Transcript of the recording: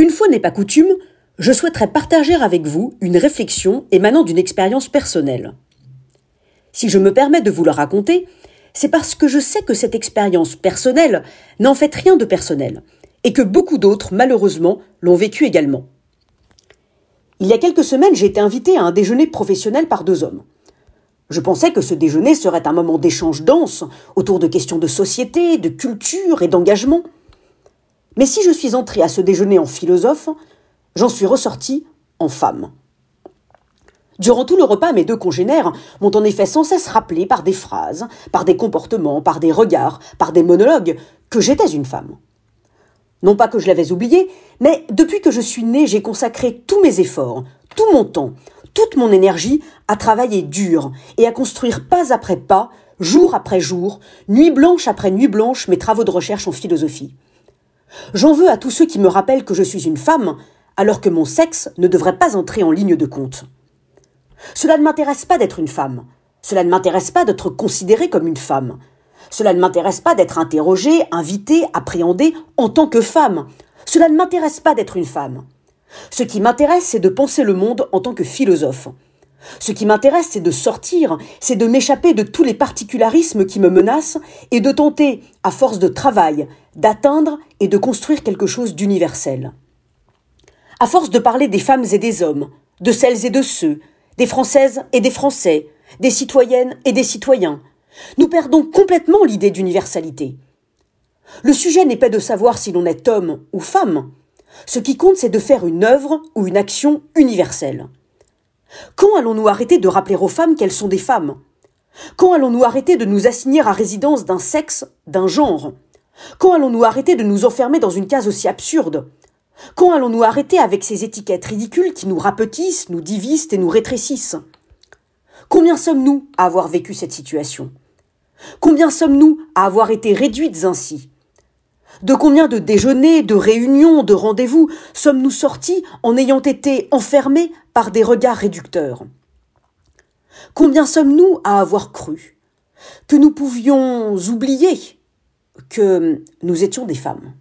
Une fois n'est pas coutume, je souhaiterais partager avec vous une réflexion émanant d'une expérience personnelle. Si je me permets de vous le raconter, c'est parce que je sais que cette expérience personnelle n'en fait rien de personnel, et que beaucoup d'autres, malheureusement, l'ont vécu également. Il y a quelques semaines, j'ai été invité à un déjeuner professionnel par deux hommes. Je pensais que ce déjeuner serait un moment d'échange dense autour de questions de société, de culture et d'engagement. Mais si je suis entré à ce déjeuner en philosophe, j'en suis ressorti en femme. Durant tout le repas, mes deux congénères m'ont en effet sans cesse rappelé par des phrases, par des comportements, par des regards, par des monologues, que j'étais une femme. Non pas que je l'avais oublié, mais depuis que je suis née, j'ai consacré tous mes efforts, tout mon temps, toute mon énergie à travailler dur et à construire pas après pas, jour après jour, nuit blanche après nuit blanche, mes travaux de recherche en philosophie. J'en veux à tous ceux qui me rappellent que je suis une femme, alors que mon sexe ne devrait pas entrer en ligne de compte. Cela ne m'intéresse pas d'être une femme. Cela ne m'intéresse pas d'être considérée comme une femme. Cela ne m'intéresse pas d'être interrogée, invitée, appréhendée en tant que femme. Cela ne m'intéresse pas d'être une femme. Ce qui m'intéresse, c'est de penser le monde en tant que philosophe. Ce qui m'intéresse, c'est de sortir, c'est de m'échapper de tous les particularismes qui me menacent et de tenter, à force de travail, d'atteindre et de construire quelque chose d'universel. À force de parler des femmes et des hommes, de celles et de ceux, des Françaises et des Français, des citoyennes et des citoyens. Nous perdons complètement l'idée d'universalité. Le sujet n'est pas de savoir si l'on est homme ou femme. Ce qui compte, c'est de faire une œuvre ou une action universelle. Quand allons-nous arrêter de rappeler aux femmes qu'elles sont des femmes? Quand allons-nous arrêter de nous assigner à résidence d'un sexe, d'un genre? Quand allons-nous arrêter de nous enfermer dans une case aussi absurde? Quand allons-nous arrêter avec ces étiquettes ridicules qui nous rapetissent, nous divisent et nous rétrécissent? Combien sommes-nous à avoir vécu cette situation? Combien sommes-nous à avoir été réduites ainsi? De combien de déjeuners, de réunions, de rendez-vous sommes-nous sortis en ayant été enfermés des regards réducteurs. Combien sommes-nous à avoir cru que nous pouvions oublier que nous étions des femmes?